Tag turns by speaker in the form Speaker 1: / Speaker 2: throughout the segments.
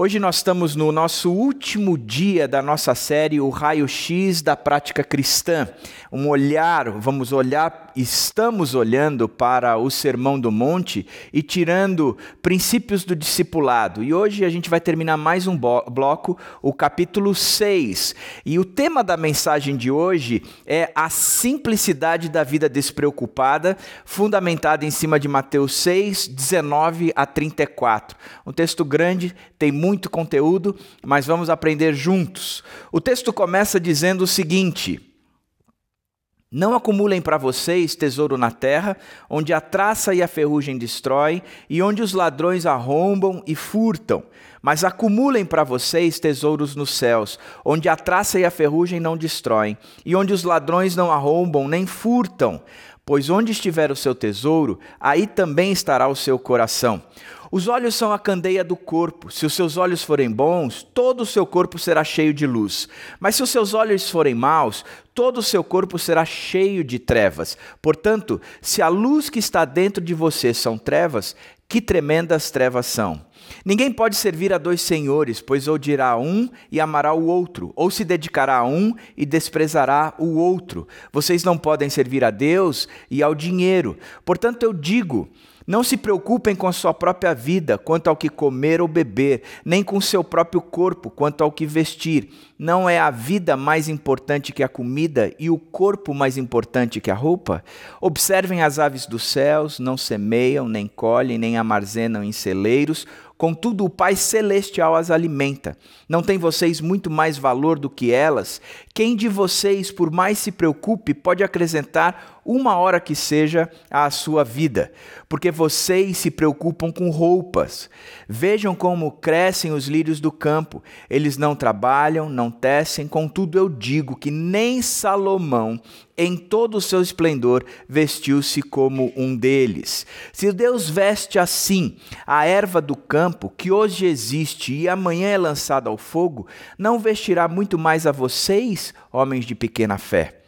Speaker 1: Hoje nós estamos no nosso último dia da nossa série O Raio-X da Prática Cristã. Um olhar, vamos olhar, estamos olhando para o Sermão do Monte e tirando princípios do discipulado. E hoje a gente vai terminar mais um bloco, o capítulo 6. E o tema da mensagem de hoje é a simplicidade da vida despreocupada, fundamentada em cima de Mateus 6, 19 a 34. Um texto grande, tem muito conteúdo, mas vamos aprender juntos. O texto começa dizendo o seguinte: Não acumulem para vocês tesouro na terra, onde a traça e a ferrugem destrói, e onde os ladrões arrombam e furtam. Mas acumulem para vocês tesouros nos céus, onde a traça e a ferrugem não destroem, e onde os ladrões não arrombam nem furtam. Pois onde estiver o seu tesouro, aí também estará o seu coração. Os olhos são a candeia do corpo. Se os seus olhos forem bons, todo o seu corpo será cheio de luz. Mas se os seus olhos forem maus, todo o seu corpo será cheio de trevas. Portanto, se a luz que está dentro de você são trevas, que tremendas trevas são. Ninguém pode servir a dois senhores, pois ou dirá um e amará o outro, ou se dedicará a um e desprezará o outro. Vocês não podem servir a Deus e ao dinheiro. Portanto, eu digo: não se preocupem com a sua própria vida, quanto ao que comer ou beber, nem com seu próprio corpo, quanto ao que vestir. Não é a vida mais importante que a comida e o corpo mais importante que a roupa? Observem as aves dos céus, não semeiam, nem colhem, nem armazenam em celeiros Contudo, o Pai Celestial as alimenta. Não tem vocês muito mais valor do que elas? Quem de vocês, por mais se preocupe, pode acrescentar uma hora que seja à sua vida? Porque vocês se preocupam com roupas. Vejam como crescem os lírios do campo. Eles não trabalham, não tecem, contudo eu digo que nem Salomão, em todo o seu esplendor, vestiu-se como um deles. Se Deus veste assim a erva do campo, que hoje existe e amanhã é lançada ao fogo, não vestirá muito mais a vocês, homens de pequena fé.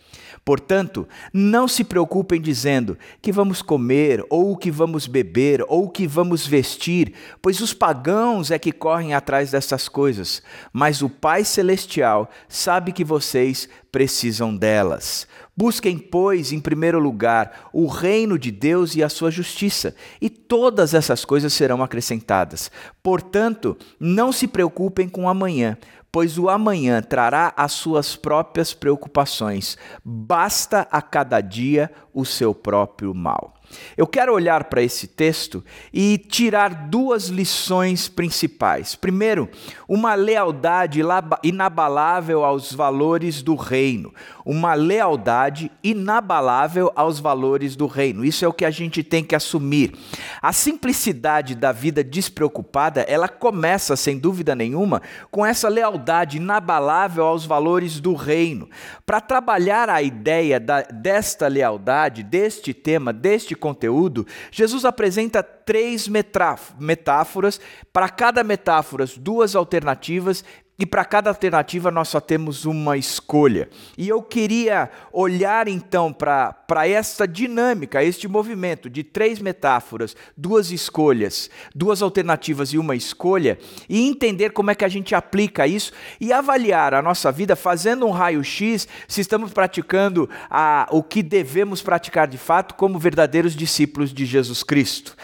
Speaker 1: Portanto, não se preocupem dizendo que vamos comer, ou que vamos beber, ou que vamos vestir, pois os pagãos é que correm atrás dessas coisas, mas o Pai Celestial sabe que vocês precisam delas. Busquem, pois, em primeiro lugar o reino de Deus e a sua justiça, e todas essas coisas serão acrescentadas. Portanto, não se preocupem com amanhã pois o amanhã trará as suas próprias preocupações. Basta a cada dia o seu próprio mal. Eu quero olhar para esse texto e tirar duas lições principais. Primeiro, uma lealdade inabalável aos valores do reino. Uma lealdade inabalável aos valores do reino. Isso é o que a gente tem que assumir. A simplicidade da vida despreocupada, ela começa, sem dúvida nenhuma, com essa lealdade inabalável aos valores do reino. Para trabalhar a ideia da, desta lealdade, deste tema, deste conteúdo, Jesus apresenta três metáforas, para cada metáfora, duas alternativas e para cada alternativa nós só temos uma escolha. E eu queria olhar então para essa dinâmica, este movimento de três metáforas, duas escolhas, duas alternativas e uma escolha, e entender como é que a gente aplica isso e avaliar a nossa vida fazendo um raio-x se estamos praticando a, o que devemos praticar de fato como verdadeiros discípulos de Jesus Cristo.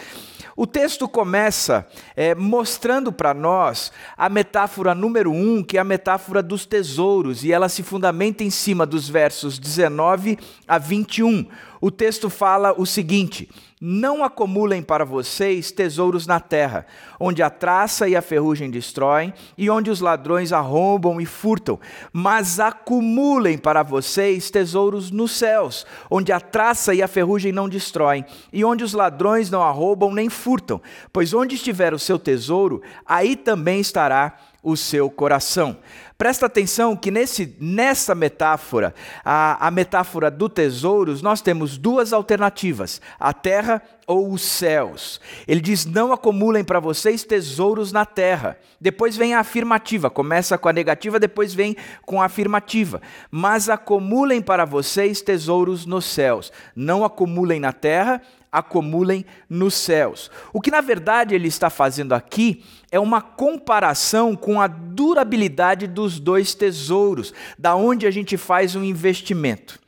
Speaker 1: O texto começa é, mostrando para nós a metáfora número um, que é a metáfora dos tesouros, e ela se fundamenta em cima dos versos 19 a 21. O texto fala o seguinte: não acumulem para vocês tesouros na terra, onde a traça e a ferrugem destroem, e onde os ladrões arrombam e furtam, mas acumulem para vocês tesouros nos céus, onde a traça e a ferrugem não destroem, e onde os ladrões não arrombam nem furtam, pois onde estiver o seu tesouro, aí também estará o seu coração. Presta atenção que nesse, nessa metáfora, a, a metáfora do tesouros, nós temos duas alternativas: a terra ou os céus. Ele diz: Não acumulem para vocês tesouros na terra. Depois vem a afirmativa, começa com a negativa, depois vem com a afirmativa. Mas acumulem para vocês tesouros nos céus. Não acumulem na terra, acumulem nos céus. O que na verdade ele está fazendo aqui é uma comparação com a durabilidade dos dois tesouros, da onde a gente faz um investimento.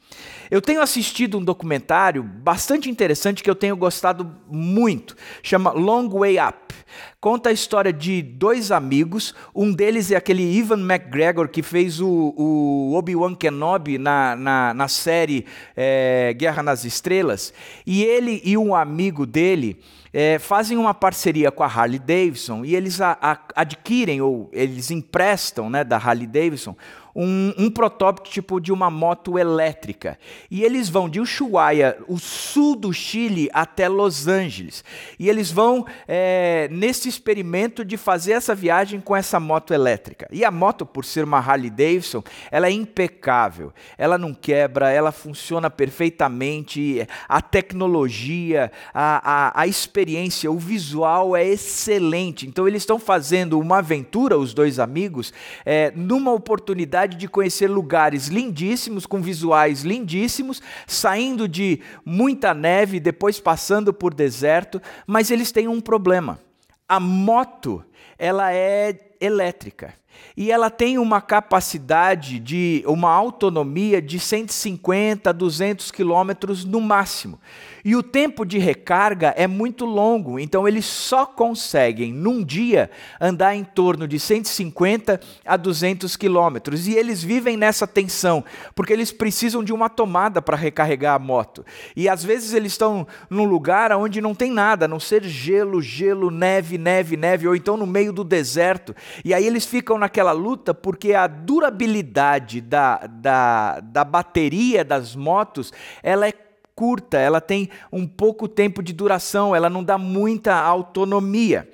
Speaker 1: Eu tenho assistido um documentário bastante interessante que eu tenho gostado muito, chama Long Way Up. Conta a história de dois amigos, um deles é aquele Ivan McGregor que fez o, o Obi-Wan Kenobi na, na, na série é, Guerra nas Estrelas, e ele e um amigo dele é, fazem uma parceria com a Harley Davidson e eles a, a, adquirem ou eles emprestam né, da Harley Davidson um, um protótipo de uma moto elétrica. E eles vão de Ushuaia, o sul do Chile, até Los Angeles. E eles vão é, nesse experimento de fazer essa viagem com essa moto elétrica. E a moto, por ser uma Harley Davidson, ela é impecável. Ela não quebra, ela funciona perfeitamente. A tecnologia, a, a, a experiência, o visual é excelente. Então eles estão fazendo uma aventura, os dois amigos, é, numa oportunidade oportunidade de conhecer lugares lindíssimos, com visuais lindíssimos, saindo de muita neve, depois passando por deserto, mas eles têm um problema. A moto, ela é elétrica. E ela tem uma capacidade de uma autonomia de 150 a 200 quilômetros no máximo. E o tempo de recarga é muito longo, então eles só conseguem, num dia, andar em torno de 150 a 200 quilômetros. E eles vivem nessa tensão, porque eles precisam de uma tomada para recarregar a moto. E às vezes eles estão num lugar onde não tem nada, a não ser gelo, gelo, neve, neve, neve, ou então no meio do deserto. E aí eles ficam naquela luta porque a durabilidade da, da, da bateria das motos ela é curta, ela tem um pouco tempo de duração, ela não dá muita autonomia.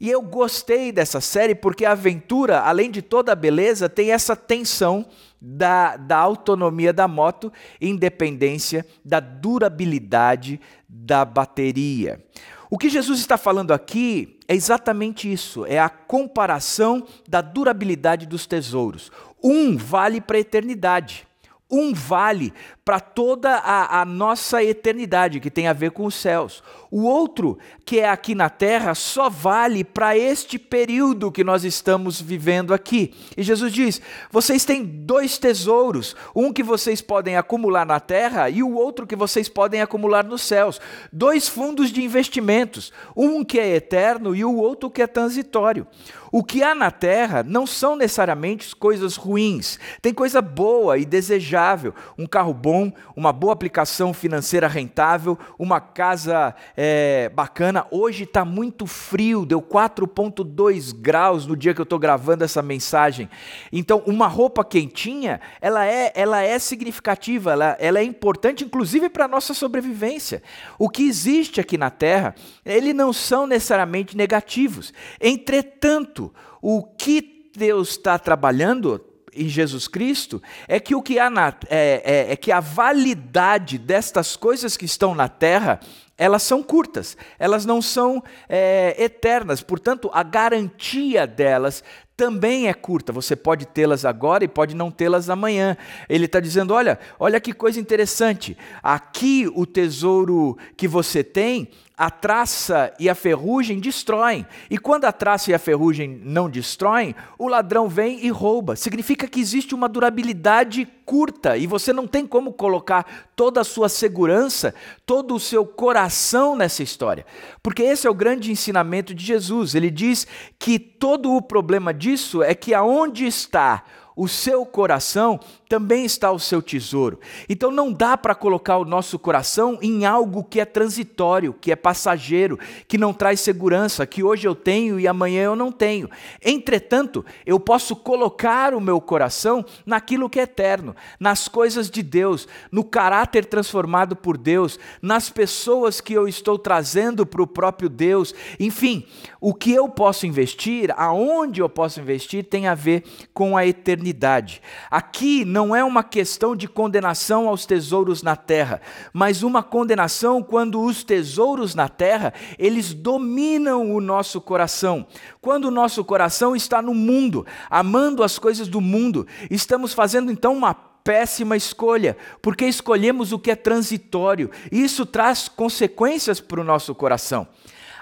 Speaker 1: E eu gostei dessa série porque a aventura, além de toda a beleza, tem essa tensão da, da autonomia da moto, independência da durabilidade da bateria. O que Jesus está falando aqui é exatamente isso: é a comparação da durabilidade dos tesouros. Um vale para a eternidade. Um vale para toda a, a, nossa eternidade, que tem a ver com os céus. O outro, que é aqui na terra, só vale para este período que nós estamos vivendo aqui. E Jesus diz: vocês têm dois tesouros, um que vocês podem acumular na terra e o outro que vocês podem acumular nos céus. Dois fundos de investimentos, um que é eterno e o outro que é transitório. O que há na terra não são necessariamente coisas ruins, tem coisa boa e desejável, um carro bom uma boa aplicação financeira rentável, uma casa é, bacana. Hoje está muito frio, deu 4,2 graus no dia que eu estou gravando essa mensagem. Então, uma roupa quentinha, ela é, ela é significativa, ela, ela é importante, inclusive para a nossa sobrevivência. O que existe aqui na Terra, eles não são necessariamente negativos. Entretanto, o que Deus está trabalhando em Jesus Cristo é que o que há na, é, é, é que a validade destas coisas que estão na terra elas são curtas, elas não são é, eternas, portanto, a garantia delas também é curta. Você pode tê-las agora e pode não tê-las amanhã. Ele está dizendo: olha, olha que coisa interessante. Aqui o tesouro que você tem a traça e a ferrugem destroem. E quando a traça e a ferrugem não destroem, o ladrão vem e rouba. Significa que existe uma durabilidade curta e você não tem como colocar toda a sua segurança, todo o seu coração nessa história. Porque esse é o grande ensinamento de Jesus. Ele diz que todo o problema disso é que aonde está o seu coração também está o seu tesouro. Então não dá para colocar o nosso coração em algo que é transitório, que é passageiro, que não traz segurança, que hoje eu tenho e amanhã eu não tenho. Entretanto, eu posso colocar o meu coração naquilo que é eterno, nas coisas de Deus, no caráter transformado por Deus, nas pessoas que eu estou trazendo para o próprio Deus. Enfim, o que eu posso investir, aonde eu posso investir, tem a ver com a eternidade. Aqui não é uma questão de condenação aos tesouros na terra, mas uma condenação quando os tesouros na terra, eles dominam o nosso coração. Quando o nosso coração está no mundo, amando as coisas do mundo, estamos fazendo então uma péssima escolha, porque escolhemos o que é transitório, isso traz consequências para o nosso coração.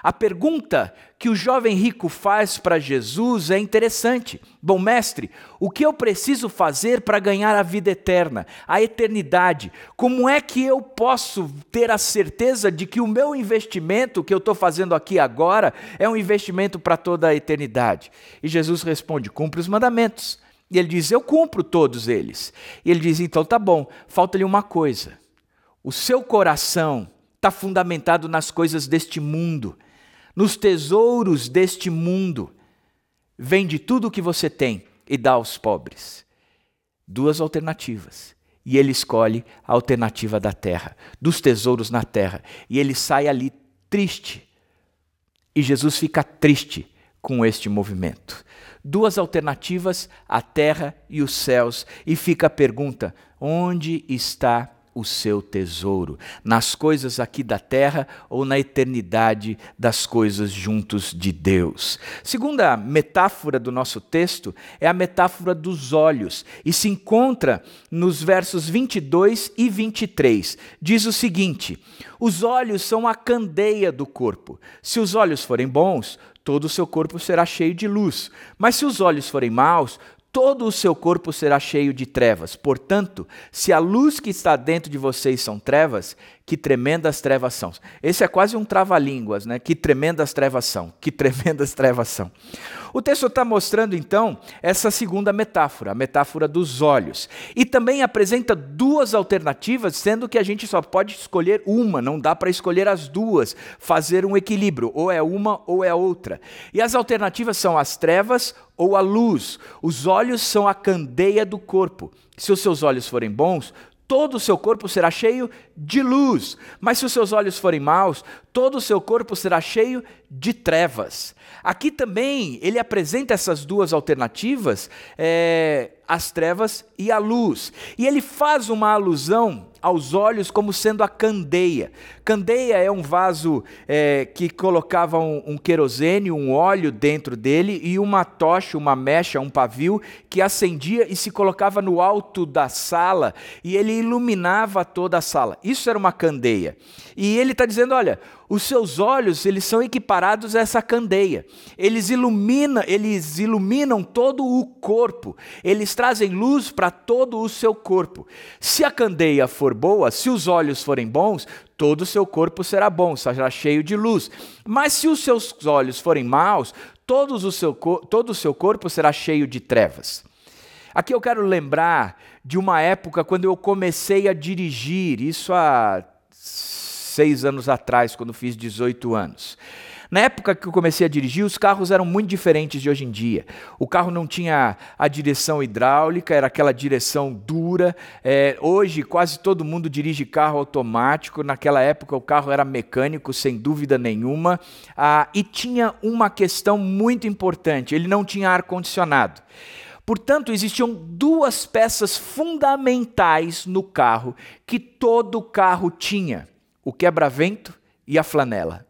Speaker 1: A pergunta que o jovem rico faz para Jesus é interessante. Bom, mestre, o que eu preciso fazer para ganhar a vida eterna, a eternidade? Como é que eu posso ter a certeza de que o meu investimento que eu estou fazendo aqui agora é um investimento para toda a eternidade? E Jesus responde: cumpre os mandamentos. E ele diz: Eu cumpro todos eles. E ele diz: Então tá bom, falta-lhe uma coisa. O seu coração está fundamentado nas coisas deste mundo nos tesouros deste mundo. Vende tudo o que você tem e dá aos pobres. Duas alternativas. E ele escolhe a alternativa da terra, dos tesouros na terra. E ele sai ali triste. E Jesus fica triste com este movimento. Duas alternativas, a terra e os céus. E fica a pergunta: onde está o seu tesouro, nas coisas aqui da terra ou na eternidade das coisas juntos de Deus. Segunda metáfora do nosso texto é a metáfora dos olhos e se encontra nos versos 22 e 23. Diz o seguinte: Os olhos são a candeia do corpo. Se os olhos forem bons, todo o seu corpo será cheio de luz. Mas se os olhos forem maus, todo o seu corpo será cheio de trevas. Portanto, se a luz que está dentro de vocês são trevas, que tremendas trevas são. Esse é quase um trava-línguas, né? Que tremendas trevas são. Que tremendas trevas são. O texto está mostrando então essa segunda metáfora, a metáfora dos olhos. E também apresenta duas alternativas, sendo que a gente só pode escolher uma, não dá para escolher as duas, fazer um equilíbrio, ou é uma ou é outra. E as alternativas são as trevas ou a luz. Os olhos são a candeia do corpo. Se os seus olhos forem bons, todo o seu corpo será cheio de luz. Mas se os seus olhos forem maus, todo o seu corpo será cheio de trevas. Aqui também ele apresenta essas duas alternativas, é, as trevas e a luz. E ele faz uma alusão aos olhos como sendo a candeia. Candeia é um vaso é, que colocava um, um querosene, um óleo dentro dele e uma tocha, uma mecha, um pavio que acendia e se colocava no alto da sala e ele iluminava toda a sala. Isso era uma candeia. E ele está dizendo: olha, os seus olhos eles são equiparados a essa candeia. Eles iluminam, eles iluminam todo o corpo. Eles trazem luz para todo o seu corpo. Se a candeia for boa, se os olhos forem bons, todo o seu corpo será bom, será cheio de luz. Mas se os seus olhos forem maus, todo o seu, todo o seu corpo será cheio de trevas. Aqui eu quero lembrar de uma época quando eu comecei a dirigir, isso há seis anos atrás, quando fiz 18 anos. Na época que eu comecei a dirigir, os carros eram muito diferentes de hoje em dia. O carro não tinha a direção hidráulica, era aquela direção dura. É, hoje, quase todo mundo dirige carro automático. Naquela época, o carro era mecânico, sem dúvida nenhuma. Ah, e tinha uma questão muito importante: ele não tinha ar-condicionado. Portanto, existiam duas peças fundamentais no carro que todo carro tinha o quebra-vento e a flanela.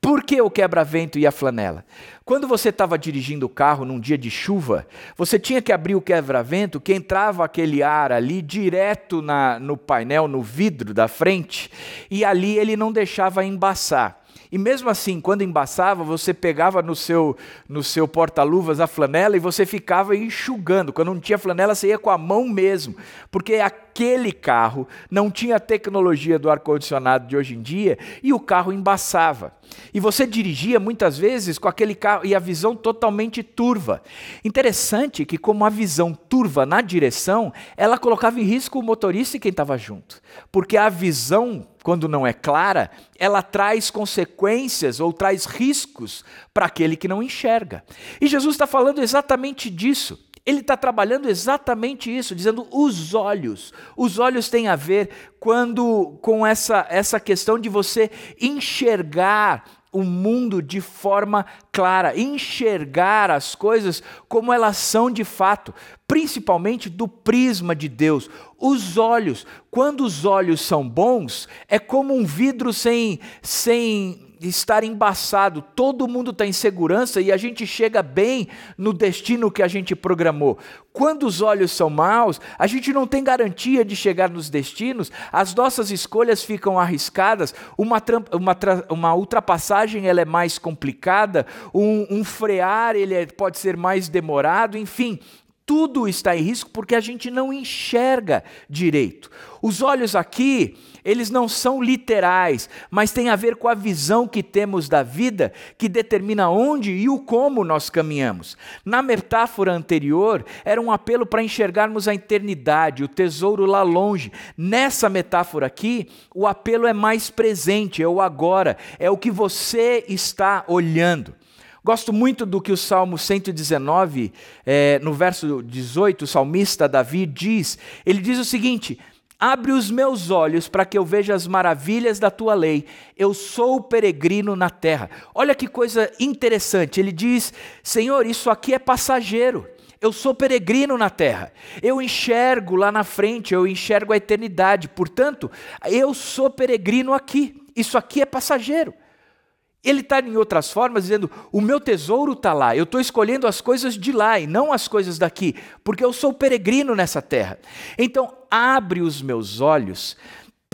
Speaker 1: Por que o quebra-vento e a flanela? Quando você estava dirigindo o carro num dia de chuva, você tinha que abrir o quebra-vento, que entrava aquele ar ali direto na, no painel, no vidro da frente, e ali ele não deixava embaçar. E mesmo assim, quando embaçava, você pegava no seu, no seu porta-luvas a flanela e você ficava enxugando. Quando não tinha flanela, você ia com a mão mesmo, porque aquele carro não tinha a tecnologia do ar-condicionado de hoje em dia e o carro embaçava. E você dirigia muitas vezes com aquele carro e a visão totalmente turva. Interessante que, como a visão turva na direção, ela colocava em risco o motorista e quem estava junto. Porque a visão, quando não é clara, ela traz consequências ou traz riscos para aquele que não enxerga. E Jesus está falando exatamente disso. Ele está trabalhando exatamente isso, dizendo os olhos. Os olhos têm a ver quando com essa, essa questão de você enxergar o mundo de forma clara, enxergar as coisas como elas são de fato, principalmente do prisma de Deus. Os olhos, quando os olhos são bons, é como um vidro sem, sem estar embaçado, todo mundo está em segurança e a gente chega bem no destino que a gente programou. Quando os olhos são maus, a gente não tem garantia de chegar nos destinos, as nossas escolhas ficam arriscadas, uma, uma, uma ultrapassagem ela é mais complicada, um, um frear ele é, pode ser mais demorado, enfim, tudo está em risco porque a gente não enxerga direito. Os olhos aqui, eles não são literais, mas tem a ver com a visão que temos da vida que determina onde e o como nós caminhamos. Na metáfora anterior, era um apelo para enxergarmos a eternidade, o tesouro lá longe. Nessa metáfora aqui, o apelo é mais presente, é o agora, é o que você está olhando. Gosto muito do que o Salmo 119, é, no verso 18, o salmista Davi diz. Ele diz o seguinte: Abre os meus olhos para que eu veja as maravilhas da tua lei. Eu sou peregrino na terra. Olha que coisa interessante. Ele diz: Senhor, isso aqui é passageiro. Eu sou peregrino na terra. Eu enxergo lá na frente, eu enxergo a eternidade. Portanto, eu sou peregrino aqui. Isso aqui é passageiro. Ele está, em outras formas, dizendo: o meu tesouro está lá, eu estou escolhendo as coisas de lá e não as coisas daqui, porque eu sou peregrino nessa terra. Então, abre os meus olhos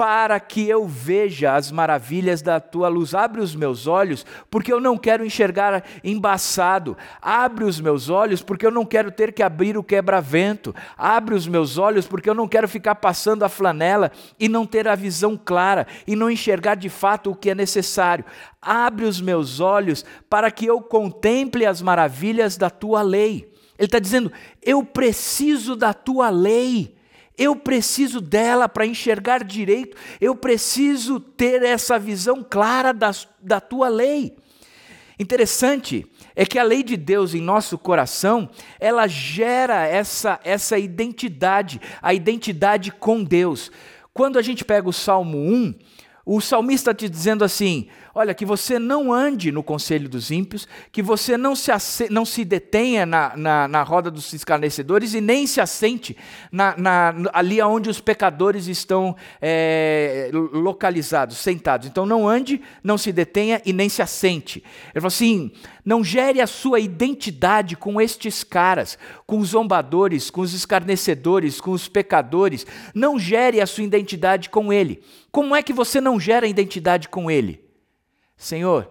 Speaker 1: para que eu veja as maravilhas da tua luz. Abre os meus olhos, porque eu não quero enxergar embaçado. Abre os meus olhos, porque eu não quero ter que abrir o quebra-vento. Abre os meus olhos, porque eu não quero ficar passando a flanela e não ter a visão clara e não enxergar de fato o que é necessário. Abre os meus olhos para que eu contemple as maravilhas da tua lei. Ele está dizendo: eu preciso da tua lei. Eu preciso dela para enxergar direito, eu preciso ter essa visão clara da, da tua lei. Interessante é que a lei de Deus em nosso coração, ela gera essa, essa identidade, a identidade com Deus. Quando a gente pega o Salmo 1, o salmista está te dizendo assim: olha, que você não ande no conselho dos ímpios, que você não se, não se detenha na, na, na roda dos escarnecedores e nem se assente na, na, ali onde os pecadores estão é, localizados, sentados. Então não ande, não se detenha e nem se assente. Ele falou assim: não gere a sua identidade com estes caras, com os zombadores, com os escarnecedores, com os pecadores. Não gere a sua identidade com ele. Como é que você não gera identidade com ele? Senhor,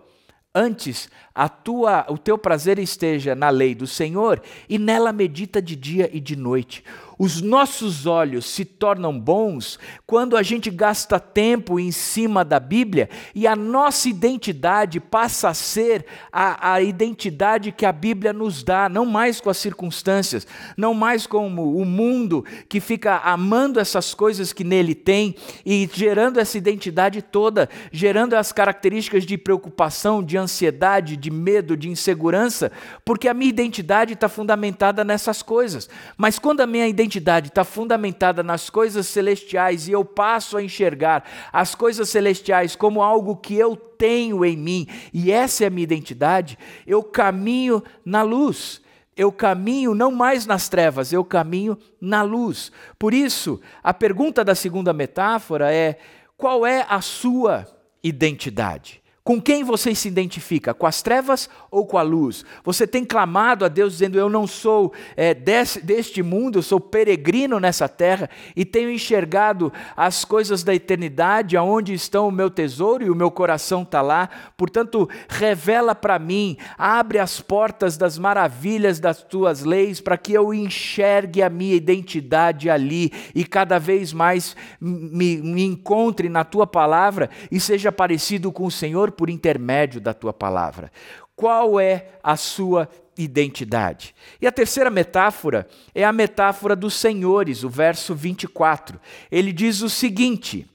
Speaker 1: antes a tua, o teu prazer esteja na lei do Senhor e nela medita de dia e de noite. Os nossos olhos se tornam bons quando a gente gasta tempo em cima da Bíblia e a nossa identidade passa a ser a, a identidade que a Bíblia nos dá, não mais com as circunstâncias, não mais como o mundo que fica amando essas coisas que nele tem e gerando essa identidade toda, gerando as características de preocupação, de ansiedade, de medo, de insegurança, porque a minha identidade está fundamentada nessas coisas. Mas quando a minha identidade identidade está fundamentada nas coisas celestiais e eu passo a enxergar as coisas celestiais como algo que eu tenho em mim, e essa é a minha identidade, eu caminho na luz. Eu caminho não mais nas trevas, eu caminho na luz. Por isso, a pergunta da segunda metáfora é: qual é a sua identidade? Com quem você se identifica? Com as trevas ou com a luz? Você tem clamado a Deus dizendo: Eu não sou é, desse, deste mundo, eu sou peregrino nessa terra e tenho enxergado as coisas da eternidade, aonde estão o meu tesouro e o meu coração está lá. Portanto, revela para mim, abre as portas das maravilhas das tuas leis para que eu enxergue a minha identidade ali e cada vez mais me, me encontre na tua palavra e seja parecido com o Senhor por intermédio da tua palavra. Qual é a sua identidade? E a terceira metáfora é a metáfora dos senhores, o verso 24. Ele diz o seguinte: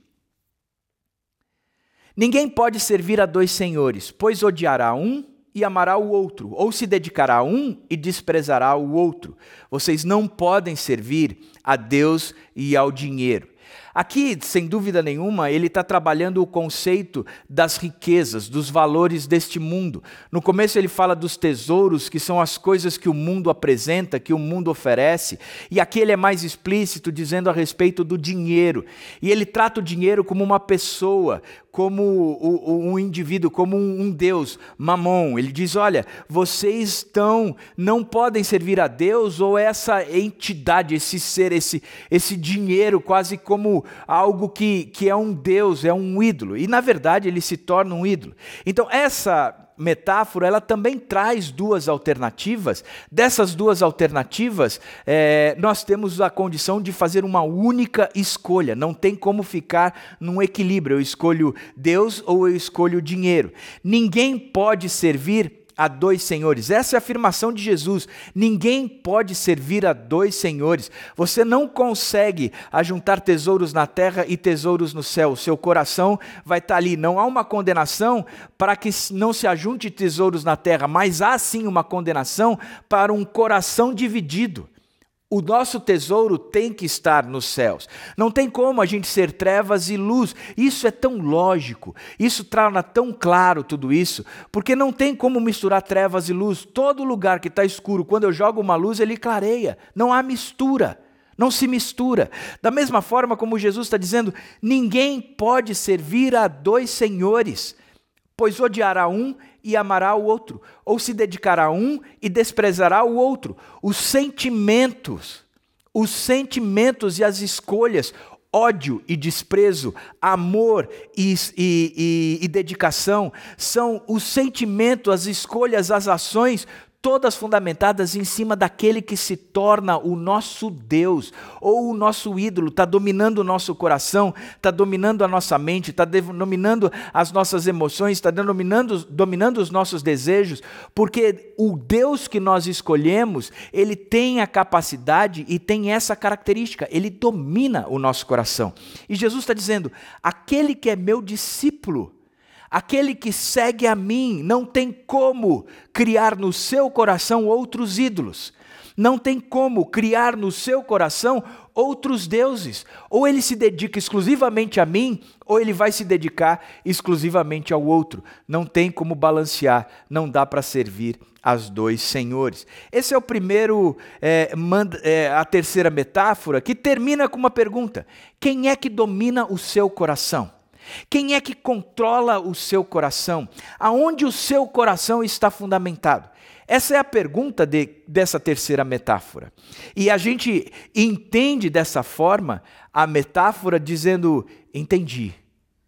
Speaker 1: Ninguém pode servir a dois senhores, pois odiará um e amará o outro, ou se dedicará a um e desprezará o outro. Vocês não podem servir a Deus e ao dinheiro. Aqui, sem dúvida nenhuma, ele está trabalhando o conceito das riquezas, dos valores deste mundo. No começo, ele fala dos tesouros, que são as coisas que o mundo apresenta, que o mundo oferece. E aqui ele é mais explícito, dizendo a respeito do dinheiro. E ele trata o dinheiro como uma pessoa, como um indivíduo, como um Deus, Mamon. Ele diz: olha, vocês estão, não podem servir a Deus ou essa entidade, esse ser, esse, esse dinheiro, quase como algo que, que é um Deus, é um ídolo. E na verdade ele se torna um ídolo. Então, essa metáfora ela também traz duas alternativas. Dessas duas alternativas, é, nós temos a condição de fazer uma única escolha. Não tem como ficar num equilíbrio. Eu escolho Deus ou eu escolho dinheiro. Ninguém pode servir a dois senhores. Essa é a afirmação de Jesus. Ninguém pode servir a dois senhores. Você não consegue ajuntar tesouros na terra e tesouros no céu. O seu coração vai estar ali. Não há uma condenação para que não se ajunte tesouros na terra, mas há sim uma condenação para um coração dividido. O nosso tesouro tem que estar nos céus. Não tem como a gente ser trevas e luz. Isso é tão lógico. Isso torna tão claro tudo isso, porque não tem como misturar trevas e luz. Todo lugar que está escuro, quando eu jogo uma luz, ele clareia. Não há mistura. Não se mistura. Da mesma forma como Jesus está dizendo, ninguém pode servir a dois senhores, pois odiará um e amará o outro, ou se dedicará a um e desprezará o outro. Os sentimentos, os sentimentos e as escolhas, ódio e desprezo, amor e, e, e, e dedicação, são os sentimentos, as escolhas, as ações todas fundamentadas em cima daquele que se torna o nosso Deus ou o nosso ídolo, está dominando o nosso coração, está dominando a nossa mente, está dominando as nossas emoções, está dominando, dominando os nossos desejos, porque o Deus que nós escolhemos, ele tem a capacidade e tem essa característica, ele domina o nosso coração. E Jesus está dizendo: aquele que é meu discípulo, Aquele que segue a mim não tem como criar no seu coração outros ídolos. Não tem como criar no seu coração outros deuses. Ou ele se dedica exclusivamente a mim, ou ele vai se dedicar exclusivamente ao outro. Não tem como balancear, não dá para servir aos dois senhores. Esse é o primeiro, é, é, a terceira metáfora, que termina com uma pergunta: quem é que domina o seu coração? Quem é que controla o seu coração? Aonde o seu coração está fundamentado? Essa é a pergunta de, dessa terceira metáfora. E a gente entende dessa forma a metáfora dizendo: entendi,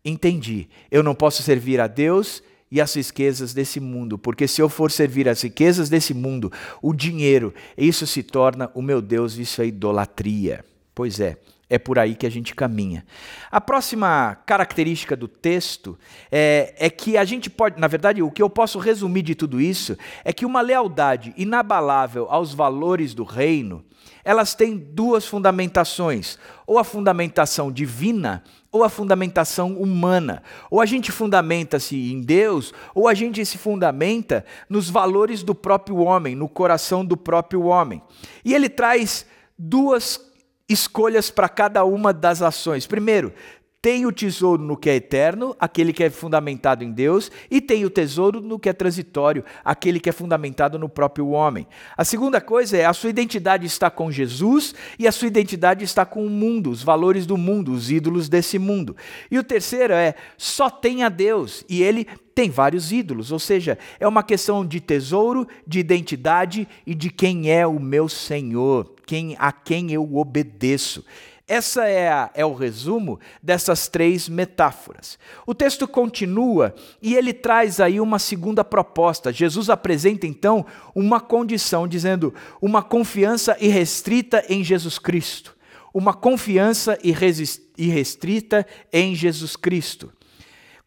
Speaker 1: entendi. Eu não posso servir a Deus e as riquezas desse mundo, porque se eu for servir as riquezas desse mundo, o dinheiro, isso se torna o meu Deus, isso é idolatria. Pois é, é por aí que a gente caminha. A próxima característica do texto é, é, que a gente pode, na verdade, o que eu posso resumir de tudo isso é que uma lealdade inabalável aos valores do reino, elas têm duas fundamentações: ou a fundamentação divina ou a fundamentação humana. Ou a gente fundamenta-se em Deus, ou a gente se fundamenta nos valores do próprio homem, no coração do próprio homem. E ele traz duas escolhas para cada uma das ações. Primeiro, tem o tesouro no que é eterno, aquele que é fundamentado em Deus, e tem o tesouro no que é transitório, aquele que é fundamentado no próprio homem. A segunda coisa é a sua identidade está com Jesus e a sua identidade está com o mundo, os valores do mundo, os ídolos desse mundo. E o terceiro é só tem a Deus e ele tem vários ídolos, ou seja, é uma questão de tesouro, de identidade e de quem é o meu Senhor, quem a quem eu obedeço. Essa é, a, é, o resumo dessas três metáforas. O texto continua e ele traz aí uma segunda proposta. Jesus apresenta então uma condição, dizendo uma confiança irrestrita em Jesus Cristo. Uma confiança irrestrita em Jesus Cristo.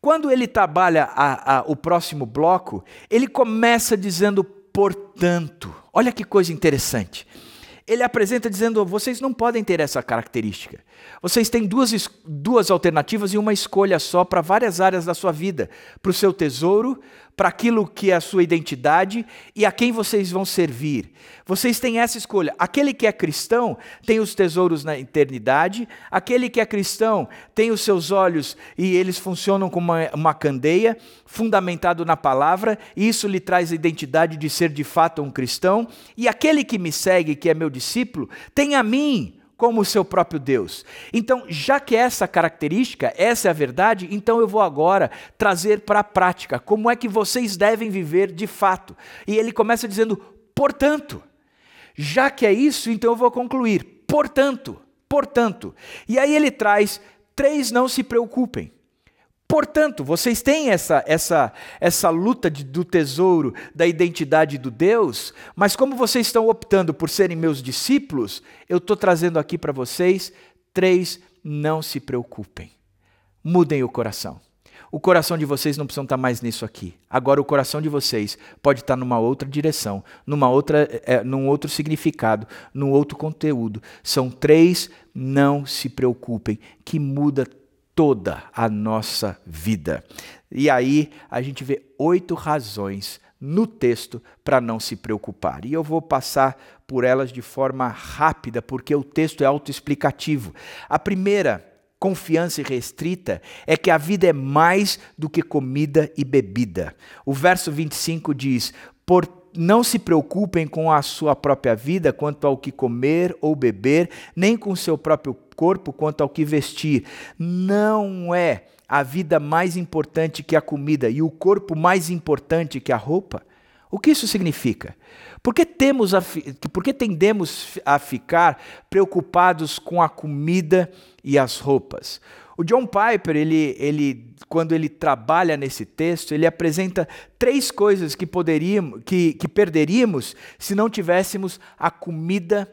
Speaker 1: Quando ele trabalha a, a, o próximo bloco, ele começa dizendo portanto. Olha que coisa interessante ele apresenta dizendo: vocês não podem ter essa característica. Vocês têm duas, duas alternativas e uma escolha só para várias áreas da sua vida: para o seu tesouro, para aquilo que é a sua identidade e a quem vocês vão servir. Vocês têm essa escolha. Aquele que é cristão tem os tesouros na eternidade, aquele que é cristão tem os seus olhos e eles funcionam como uma, uma candeia, fundamentado na palavra, e isso lhe traz a identidade de ser de fato um cristão, e aquele que me segue, que é meu discípulo, tem a mim como o seu próprio Deus. Então, já que essa característica, essa é a verdade, então eu vou agora trazer para a prática como é que vocês devem viver de fato. E ele começa dizendo, portanto. Já que é isso, então eu vou concluir. Portanto, portanto. E aí ele traz três não se preocupem. Portanto, vocês têm essa, essa, essa luta de, do tesouro da identidade do Deus, mas como vocês estão optando por serem meus discípulos, eu estou trazendo aqui para vocês três não se preocupem. Mudem o coração. O coração de vocês não precisa estar mais nisso aqui. Agora o coração de vocês pode estar numa outra direção, numa outra, é, num outro significado, num outro conteúdo. São três não se preocupem que muda toda a nossa vida. E aí a gente vê oito razões no texto para não se preocupar. E eu vou passar por elas de forma rápida, porque o texto é autoexplicativo. A primeira confiança restrita é que a vida é mais do que comida e bebida. O verso 25 diz: não se preocupem com a sua própria vida quanto ao que comer ou beber, nem com o seu próprio corpo quanto ao que vestir. Não é a vida mais importante que a comida e o corpo mais importante que a roupa? O que isso significa? Por que, temos a, por que tendemos a ficar preocupados com a comida e as roupas? O John Piper, ele, ele, quando ele trabalha nesse texto, ele apresenta três coisas que, poderíamos, que, que perderíamos se não tivéssemos a comida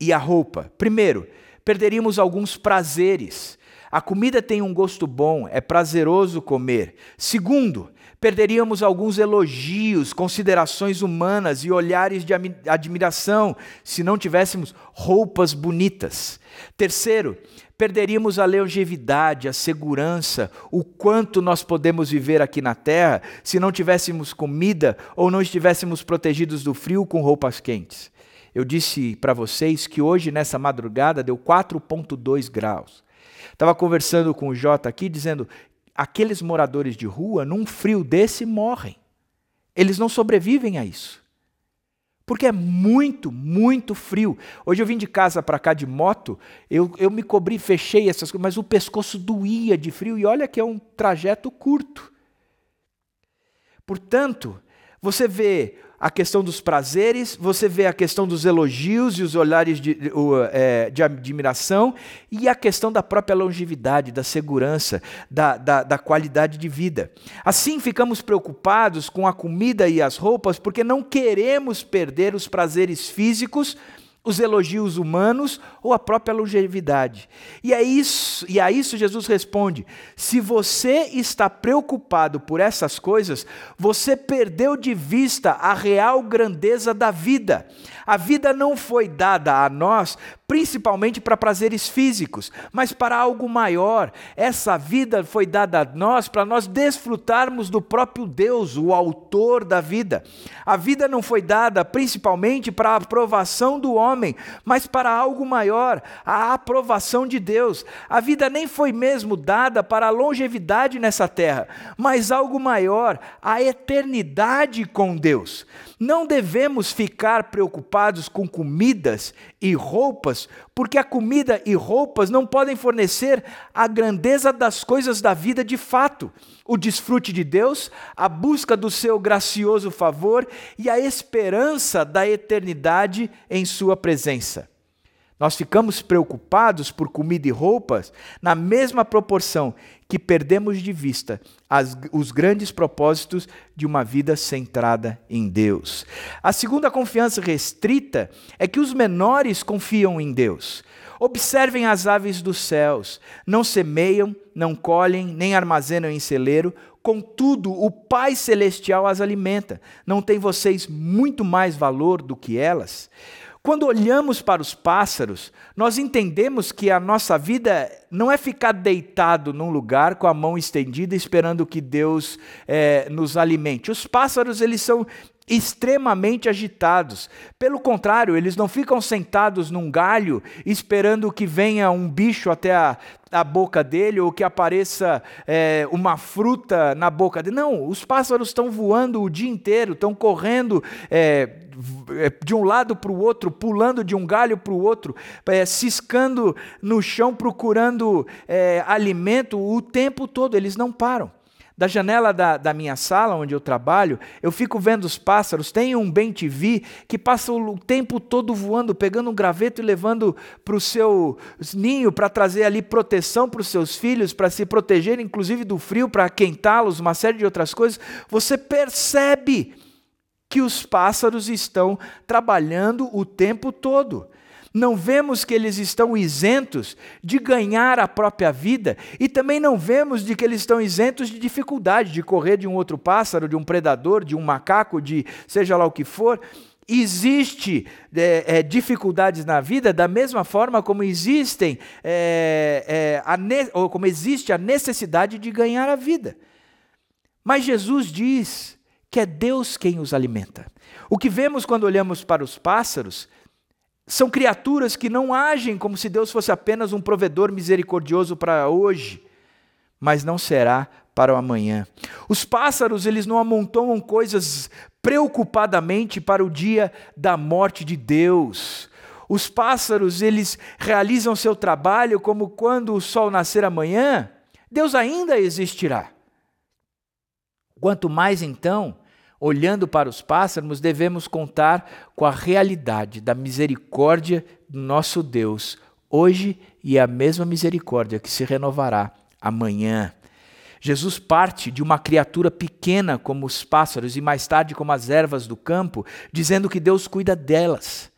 Speaker 1: e a roupa. Primeiro, perderíamos alguns prazeres. A comida tem um gosto bom, é prazeroso comer. Segundo, perderíamos alguns elogios, considerações humanas e olhares de admiração se não tivéssemos roupas bonitas. Terceiro, perderíamos a longevidade, a segurança, o quanto nós podemos viver aqui na terra se não tivéssemos comida ou não estivéssemos protegidos do frio com roupas quentes. Eu disse para vocês que hoje, nessa madrugada, deu 4,2 graus. Estava conversando com o Jota aqui, dizendo: aqueles moradores de rua, num frio desse, morrem. Eles não sobrevivem a isso. Porque é muito, muito frio. Hoje eu vim de casa para cá de moto, eu, eu me cobri, fechei essas coisas, mas o pescoço doía de frio, e olha que é um trajeto curto. Portanto, você vê a questão dos prazeres, você vê a questão dos elogios e os olhares de, é, de admiração, e a questão da própria longevidade, da segurança, da, da, da qualidade de vida. Assim, ficamos preocupados com a comida e as roupas porque não queremos perder os prazeres físicos os elogios humanos ou a própria longevidade. E é isso, e a isso Jesus responde: se você está preocupado por essas coisas, você perdeu de vista a real grandeza da vida. A vida não foi dada a nós principalmente para prazeres físicos, mas para algo maior. Essa vida foi dada a nós para nós desfrutarmos do próprio Deus, o autor da vida. A vida não foi dada principalmente para a aprovação do homem, mas para algo maior, a aprovação de Deus. A vida nem foi mesmo dada para a longevidade nessa terra, mas algo maior, a eternidade com Deus. Não devemos ficar preocupados com comidas e roupas, porque a comida e roupas não podem fornecer a grandeza das coisas da vida de fato, o desfrute de Deus, a busca do seu gracioso favor e a esperança da eternidade em Sua presença. Nós ficamos preocupados por comida e roupas na mesma proporção que perdemos de vista as, os grandes propósitos de uma vida centrada em Deus. A segunda confiança restrita é que os menores confiam em Deus. Observem as aves dos céus: não semeiam, não colhem, nem armazenam em celeiro, contudo o Pai Celestial as alimenta. Não tem vocês muito mais valor do que elas? Quando olhamos para os pássaros, nós entendemos que a nossa vida não é ficar deitado num lugar com a mão estendida esperando que Deus é, nos alimente. Os pássaros, eles são extremamente agitados. Pelo contrário, eles não ficam sentados num galho esperando que venha um bicho até a, a boca dele ou que apareça é, uma fruta na boca dele. Não, os pássaros estão voando o dia inteiro, estão correndo é, é de um lado para o outro, pulando de um galho para o outro, é, ciscando no chão, procurando é, alimento o tempo todo, eles não param. Da janela da, da, minha sala, onde eu trabalho, eu fico vendo os pássaros. Tem um bem TV que passa o tempo todo voando, pegando um graveto e levando para o seu ninho para trazer ali proteção para os seus filhos, para se proteger, inclusive do frio, para quentá-los, uma série de outras coisas. Você percebe que os pássaros estão trabalhando o tempo todo não vemos que eles estão isentos de ganhar a própria vida e também não vemos de que eles estão isentos de dificuldade de correr de um outro pássaro, de um predador, de um macaco, de seja lá o que for. Existe é, é, dificuldades na vida da mesma forma como existem é, é ou como existe a necessidade de ganhar a vida. Mas Jesus diz que é Deus quem os alimenta. O que vemos quando olhamos para os pássaros são criaturas que não agem como se Deus fosse apenas um provedor misericordioso para hoje, mas não será para o amanhã. Os pássaros, eles não amontoam coisas preocupadamente para o dia da morte de Deus. Os pássaros, eles realizam seu trabalho como quando o sol nascer amanhã, Deus ainda existirá. Quanto mais então, Olhando para os pássaros, devemos contar com a realidade da misericórdia do nosso Deus, hoje e a mesma misericórdia que se renovará amanhã. Jesus parte de uma criatura pequena como os pássaros e mais tarde como as ervas do campo, dizendo que Deus cuida delas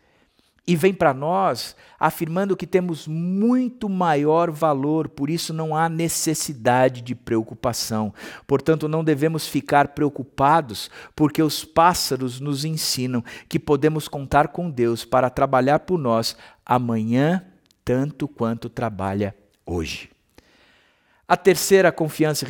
Speaker 1: e vem para nós afirmando que temos muito maior valor, por isso não há necessidade de preocupação. Portanto, não devemos ficar preocupados, porque os pássaros nos ensinam que podemos contar com Deus para trabalhar por nós amanhã, tanto quanto trabalha hoje. A terceira confiança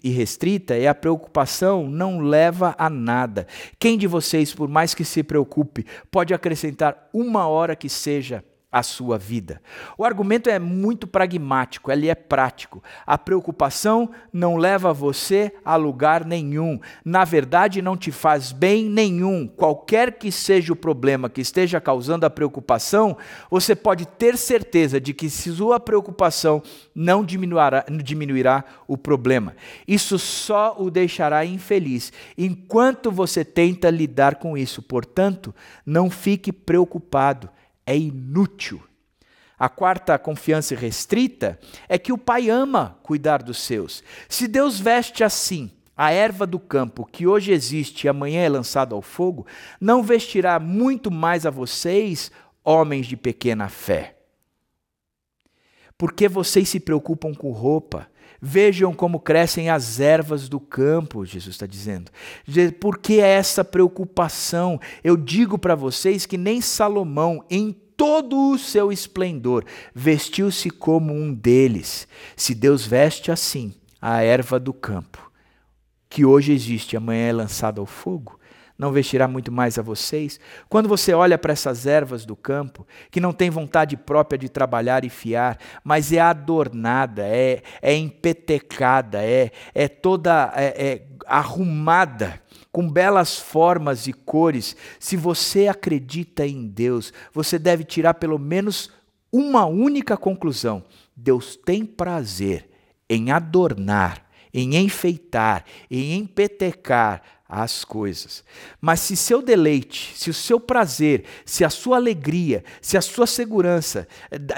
Speaker 1: irrestrita é a preocupação não leva a nada. Quem de vocês, por mais que se preocupe, pode acrescentar uma hora que seja a sua vida. O argumento é muito pragmático, ele é prático. A preocupação não leva você a lugar nenhum. Na verdade, não te faz bem nenhum. Qualquer que seja o problema que esteja causando a preocupação, você pode ter certeza de que sua preocupação não diminuirá, diminuirá o problema. Isso só o deixará infeliz enquanto você tenta lidar com isso. Portanto, não fique preocupado é inútil. A quarta confiança restrita é que o pai ama cuidar dos seus. Se Deus veste assim a erva do campo que hoje existe e amanhã é lançado ao fogo, não vestirá muito mais a vocês, homens de pequena fé. Porque vocês se preocupam com roupa? Vejam como crescem as ervas do campo, Jesus está dizendo. Por que essa preocupação? Eu digo para vocês que nem Salomão, em todo o seu esplendor, vestiu-se como um deles. Se Deus veste assim a erva do campo, que hoje existe amanhã é lançada ao fogo, não vestirá muito mais a vocês? Quando você olha para essas ervas do campo, que não tem vontade própria de trabalhar e fiar, mas é adornada, é, é empetecada, é, é toda é, é arrumada, com belas formas e cores, se você acredita em Deus, você deve tirar pelo menos uma única conclusão: Deus tem prazer em adornar, em enfeitar, em empetecar as coisas. Mas se seu deleite, se o seu prazer, se a sua alegria, se a sua segurança,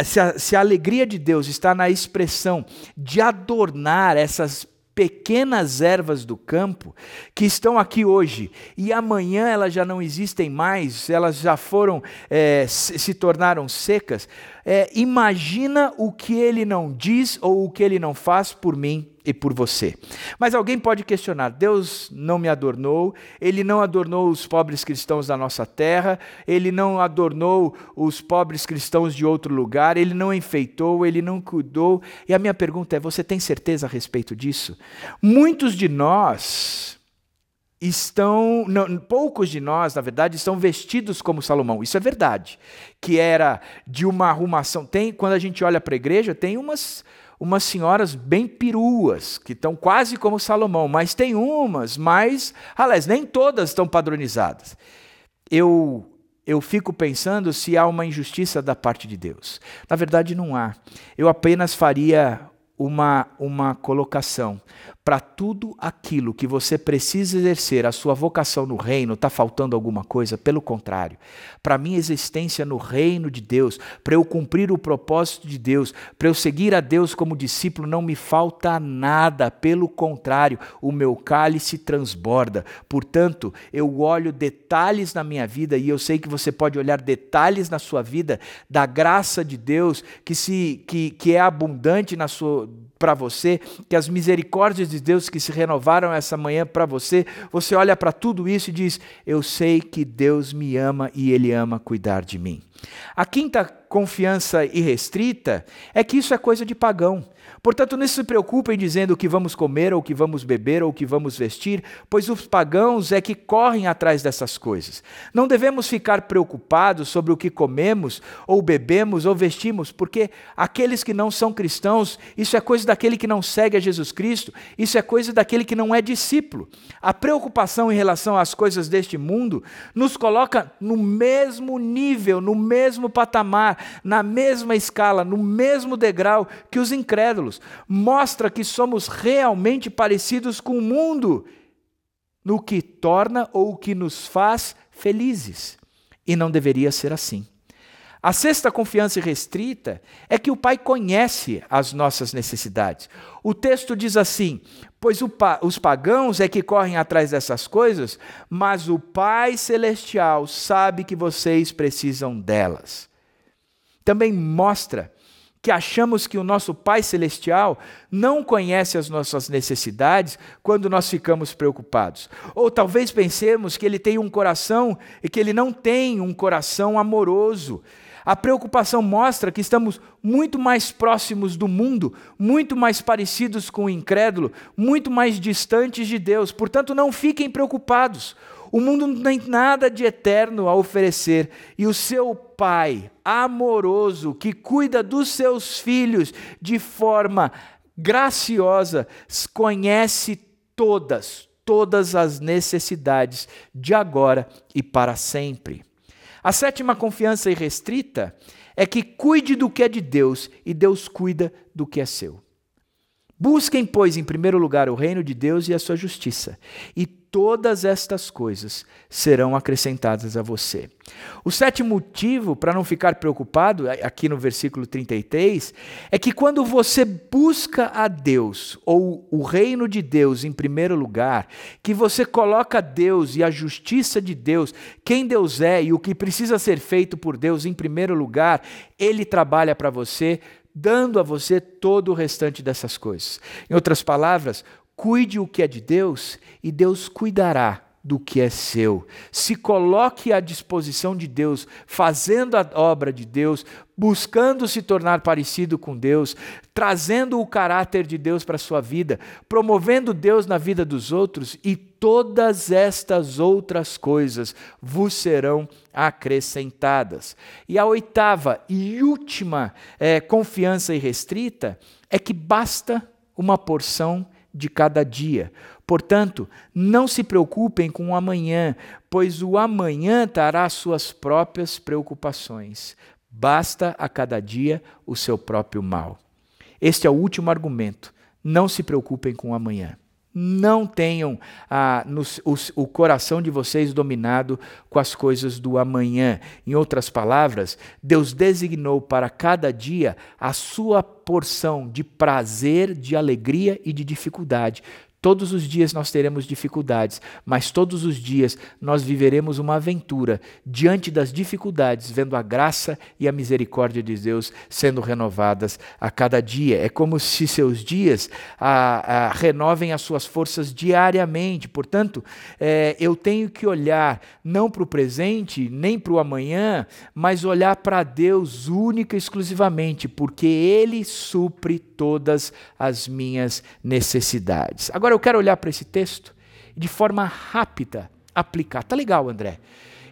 Speaker 1: se a, se a alegria de Deus está na expressão de adornar essas pequenas ervas do campo que estão aqui hoje e amanhã elas já não existem mais, elas já foram, é, se tornaram secas. É, imagina o que ele não diz ou o que ele não faz por mim e por você. Mas alguém pode questionar: Deus não me adornou, Ele não adornou os pobres cristãos da nossa terra, Ele não adornou os pobres cristãos de outro lugar, Ele não enfeitou, Ele não cuidou. E a minha pergunta é: você tem certeza a respeito disso? Muitos de nós estão, não, poucos de nós, na verdade, estão vestidos como Salomão. Isso é verdade. Que era de uma arrumação. Tem, quando a gente olha para a igreja, tem umas umas senhoras bem peruas, que estão quase como Salomão, mas tem umas, mas, aliás, nem todas estão padronizadas. Eu eu fico pensando se há uma injustiça da parte de Deus. Na verdade, não há. Eu apenas faria uma, uma colocação para tudo aquilo que você precisa exercer, a sua vocação no reino, está faltando alguma coisa? Pelo contrário, para a minha existência no reino de Deus, para eu cumprir o propósito de Deus, para eu seguir a Deus como discípulo, não me falta nada, pelo contrário, o meu cálice transborda. Portanto, eu olho detalhes na minha vida e eu sei que você pode olhar detalhes na sua vida da graça de Deus que, se, que, que é abundante na sua para você, que as misericórdias de Deus que se renovaram essa manhã para você, você olha para tudo isso e diz: Eu sei que Deus me ama e Ele ama cuidar de mim. A quinta confiança irrestrita é que isso é coisa de pagão. Portanto, não se preocupem dizendo o que vamos comer, ou o que vamos beber, ou o que vamos vestir, pois os pagãos é que correm atrás dessas coisas. Não devemos ficar preocupados sobre o que comemos, ou bebemos, ou vestimos, porque aqueles que não são cristãos, isso é coisa daquele que não segue a Jesus Cristo, isso é coisa daquele que não é discípulo. A preocupação em relação às coisas deste mundo nos coloca no mesmo nível, no mesmo patamar, na mesma escala, no mesmo degrau que os incrédulos mostra que somos realmente parecidos com o mundo no que torna ou que nos faz felizes. E não deveria ser assim. A sexta confiança restrita é que o Pai conhece as nossas necessidades. O texto diz assim: Pois pa os pagãos é que correm atrás dessas coisas, mas o Pai Celestial sabe que vocês precisam delas. Também mostra que achamos que o nosso Pai Celestial não conhece as nossas necessidades quando nós ficamos preocupados. Ou talvez pensemos que Ele tem um coração e que Ele não tem um coração amoroso. A preocupação mostra que estamos muito mais próximos do mundo, muito mais parecidos com o incrédulo, muito mais distantes de Deus. Portanto, não fiquem preocupados. O mundo não tem nada de eterno a oferecer e o seu Pai amoroso, que cuida dos seus filhos de forma graciosa, conhece todas, todas as necessidades de agora e para sempre. A sétima confiança irrestrita é que cuide do que é de Deus e Deus cuida do que é seu. Busquem, pois, em primeiro lugar o reino de Deus e a sua justiça, e todas estas coisas serão acrescentadas a você. O sétimo motivo para não ficar preocupado, aqui no versículo 33, é que quando você busca a Deus, ou o reino de Deus em primeiro lugar, que você coloca Deus e a justiça de Deus, quem Deus é e o que precisa ser feito por Deus em primeiro lugar, Ele trabalha para você dando a você todo o restante dessas coisas. Em outras palavras, Cuide o que é de Deus e Deus cuidará do que é seu. Se coloque à disposição de Deus, fazendo a obra de Deus, buscando se tornar parecido com Deus, trazendo o caráter de Deus para a sua vida, promovendo Deus na vida dos outros, e todas estas outras coisas vos serão acrescentadas. E a oitava e última é, confiança irrestrita é que basta uma porção de cada dia. Portanto, não se preocupem com o amanhã, pois o amanhã trará suas próprias preocupações. Basta a cada dia o seu próprio mal. Este é o último argumento. Não se preocupem com o amanhã. Não tenham ah, o coração de vocês dominado com as coisas do amanhã. Em outras palavras, Deus designou para cada dia a sua porção de prazer, de alegria e de dificuldade. Todos os dias nós teremos dificuldades, mas todos os dias nós viveremos uma aventura diante das dificuldades, vendo a graça e a misericórdia de Deus sendo renovadas a cada dia. É como se seus dias a, a, renovem as suas forças diariamente. Portanto, é, eu tenho que olhar não para o presente, nem para o amanhã, mas olhar para Deus única e exclusivamente, porque Ele supre todas as minhas necessidades. Agora eu quero olhar para esse texto de forma rápida aplicar. Tá legal, André.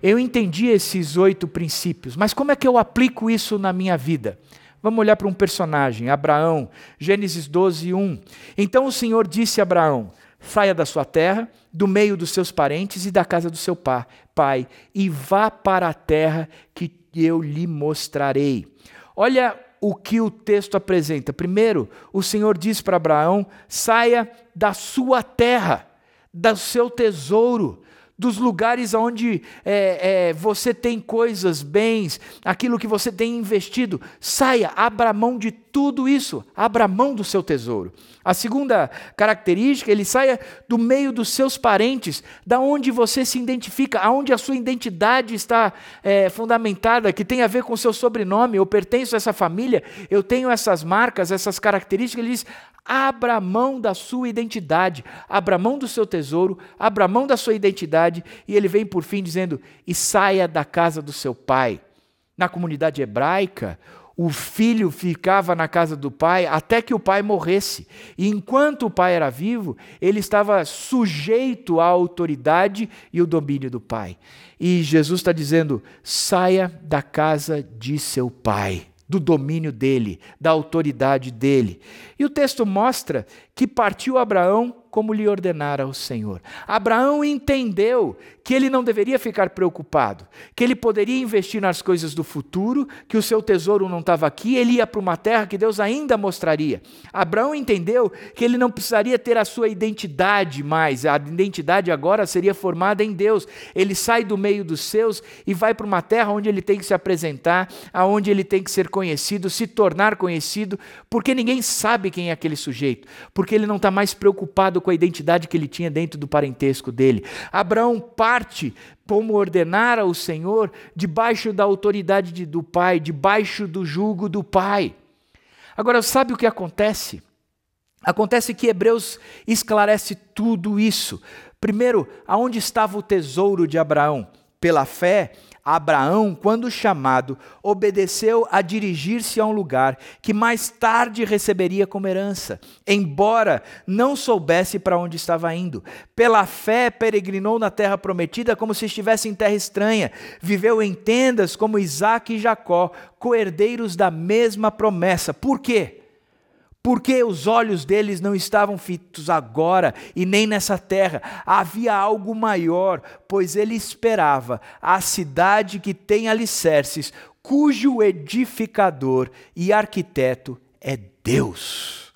Speaker 1: Eu entendi esses oito princípios, mas como é que eu aplico isso na minha vida? Vamos olhar para um personagem, Abraão, Gênesis 12, 1. Então o Senhor disse a Abraão: saia da sua terra, do meio dos seus parentes e da casa do seu pai, e vá para a terra que eu lhe mostrarei. Olha o que o texto apresenta. Primeiro, o Senhor diz para Abraão: saia da sua terra, do seu tesouro, dos lugares onde é, é, você tem coisas, bens, aquilo que você tem investido. Saia, abra mão de tudo isso, abra mão do seu tesouro. A segunda característica, ele saia do meio dos seus parentes, da onde você se identifica, aonde a sua identidade está é, fundamentada, que tem a ver com o seu sobrenome. Eu pertenço a essa família, eu tenho essas marcas, essas características. Ele diz: abra mão da sua identidade, abra mão do seu tesouro, abra mão da sua identidade. E ele vem por fim dizendo: e saia da casa do seu pai. Na comunidade hebraica, o filho ficava na casa do pai até que o pai morresse. E enquanto o pai era vivo, ele estava sujeito à autoridade e o domínio do pai. E Jesus está dizendo: saia da casa de seu pai, do domínio dele, da autoridade dele. E o texto mostra que partiu Abraão como lhe ordenara o Senhor. Abraão entendeu que ele não deveria ficar preocupado, que ele poderia investir nas coisas do futuro, que o seu tesouro não estava aqui, ele ia para uma terra que Deus ainda mostraria. Abraão entendeu que ele não precisaria ter a sua identidade mais, a identidade agora seria formada em Deus. Ele sai do meio dos seus e vai para uma terra onde ele tem que se apresentar, aonde ele tem que ser conhecido, se tornar conhecido, porque ninguém sabe quem é aquele sujeito, porque ele não está mais preocupado com a identidade que ele tinha dentro do parentesco dele. Abraão parte como ordenara o Senhor, debaixo da autoridade de, do Pai, debaixo do jugo do Pai. Agora, sabe o que acontece? Acontece que Hebreus esclarece tudo isso. Primeiro, aonde estava o tesouro de Abraão? Pela fé, Abraão, quando chamado, obedeceu a dirigir-se a um lugar que mais tarde receberia como herança, embora não soubesse para onde estava indo. Pela fé, peregrinou na terra prometida como se estivesse em terra estranha, viveu em tendas como Isaac e Jacó, coerdeiros da mesma promessa. Por quê? Porque os olhos deles não estavam fitos agora e nem nessa terra. Havia algo maior, pois ele esperava a cidade que tem alicerces, cujo edificador e arquiteto é Deus.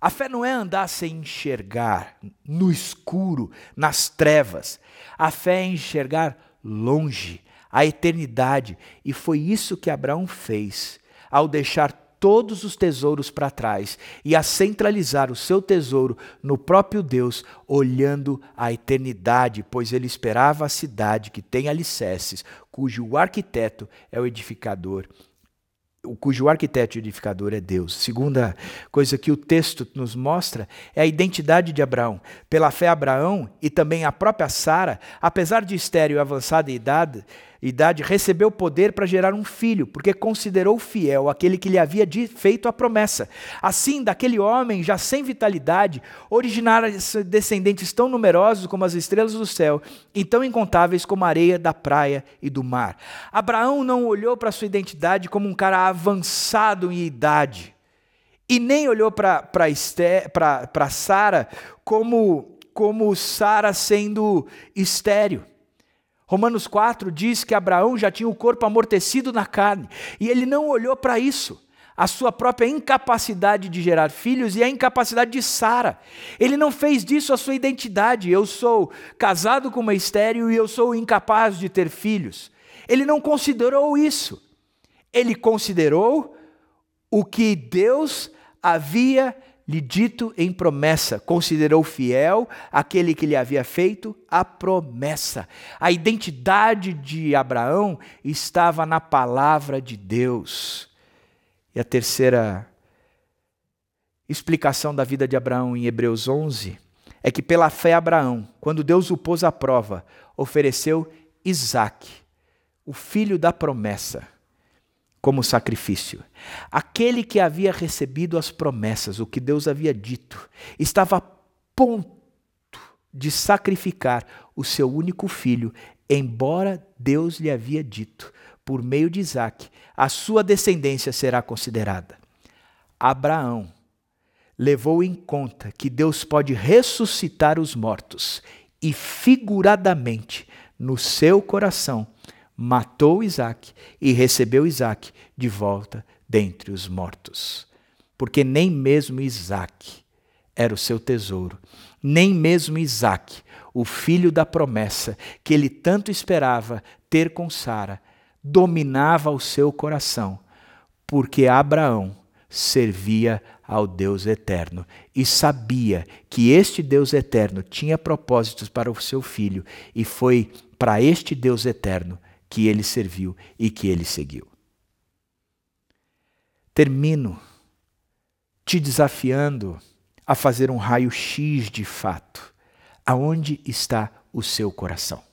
Speaker 1: A fé não é andar sem enxergar, no escuro, nas trevas. A fé é enxergar longe, a eternidade. E foi isso que Abraão fez ao deixar todos os tesouros para trás e a centralizar o seu tesouro no próprio Deus, olhando a eternidade, pois ele esperava a cidade que tem alicerces, cujo arquiteto é o edificador cujo arquiteto e edificador é Deus. Segunda coisa que o texto nos mostra é a identidade de Abraão. Pela fé, Abraão e também a própria Sara, apesar de estéreo e avançada idade, idade, recebeu poder para gerar um filho, porque considerou fiel aquele que lhe havia feito a promessa. Assim, daquele homem, já sem vitalidade, originaram descendentes tão numerosos como as estrelas do céu e tão incontáveis como a areia da praia e do mar. Abraão não olhou para sua identidade como um cara avançado em idade, e nem olhou para Sara como, como Sara sendo estéreo. Romanos 4 diz que Abraão já tinha o corpo amortecido na carne, e ele não olhou para isso, a sua própria incapacidade de gerar filhos e a incapacidade de Sara. Ele não fez disso a sua identidade. Eu sou casado com uma estéreo e eu sou incapaz de ter filhos. Ele não considerou isso. Ele considerou o que Deus havia lhe dito em promessa, considerou fiel aquele que lhe havia feito a promessa. A identidade de Abraão estava na palavra de Deus. E a terceira explicação da vida de Abraão em Hebreus 11 é que pela fé Abraão, quando Deus o pôs à prova, ofereceu Isaque, o filho da promessa como sacrifício. Aquele que havia recebido as promessas, o que Deus havia dito, estava a ponto de sacrificar o seu único filho, embora Deus lhe havia dito, por meio de Isaac, a sua descendência será considerada. Abraão levou em conta que Deus pode ressuscitar os mortos e, figuradamente, no seu coração, matou Isaac e recebeu Isaac de volta dentre os mortos. Porque nem mesmo Isaac era o seu tesouro, nem mesmo Isaac, o filho da promessa que ele tanto esperava ter com Sara, dominava o seu coração, porque Abraão servia ao Deus eterno e sabia que este Deus eterno tinha propósitos para o seu filho e foi para este Deus eterno que ele serviu e que ele seguiu. Termino te desafiando a fazer um raio-x de fato. Aonde está o seu coração?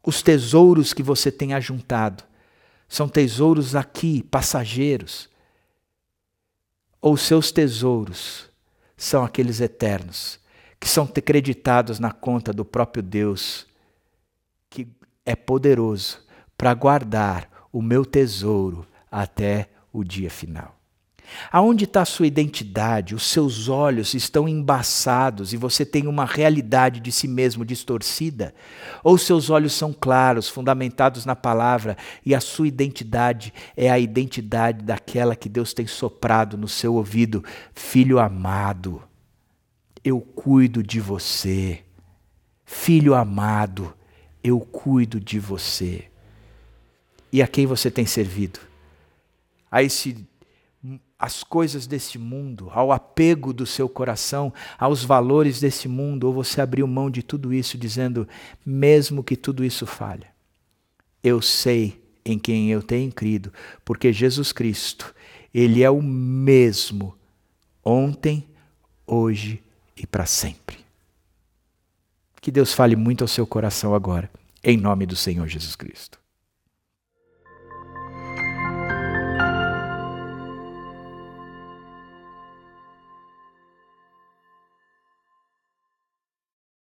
Speaker 1: Os tesouros que você tem ajuntado são tesouros aqui, passageiros, ou seus tesouros são aqueles eternos que são creditados na conta do próprio Deus é poderoso para guardar o meu tesouro até o dia final. Aonde está sua identidade? Os seus olhos estão embaçados e você tem uma realidade de si mesmo distorcida? Ou seus olhos são claros, fundamentados na palavra e a sua identidade é a identidade daquela que Deus tem soprado no seu ouvido? Filho amado, eu cuido de você. Filho amado, eu cuido de você. E a quem você tem servido? A esse as coisas deste mundo, ao apego do seu coração, aos valores desse mundo, ou você abriu mão de tudo isso dizendo, mesmo que tudo isso falha, eu sei em quem eu tenho crido, porque Jesus Cristo, Ele é o mesmo ontem, hoje e para sempre. Que Deus fale muito ao seu coração agora, em nome do Senhor Jesus Cristo.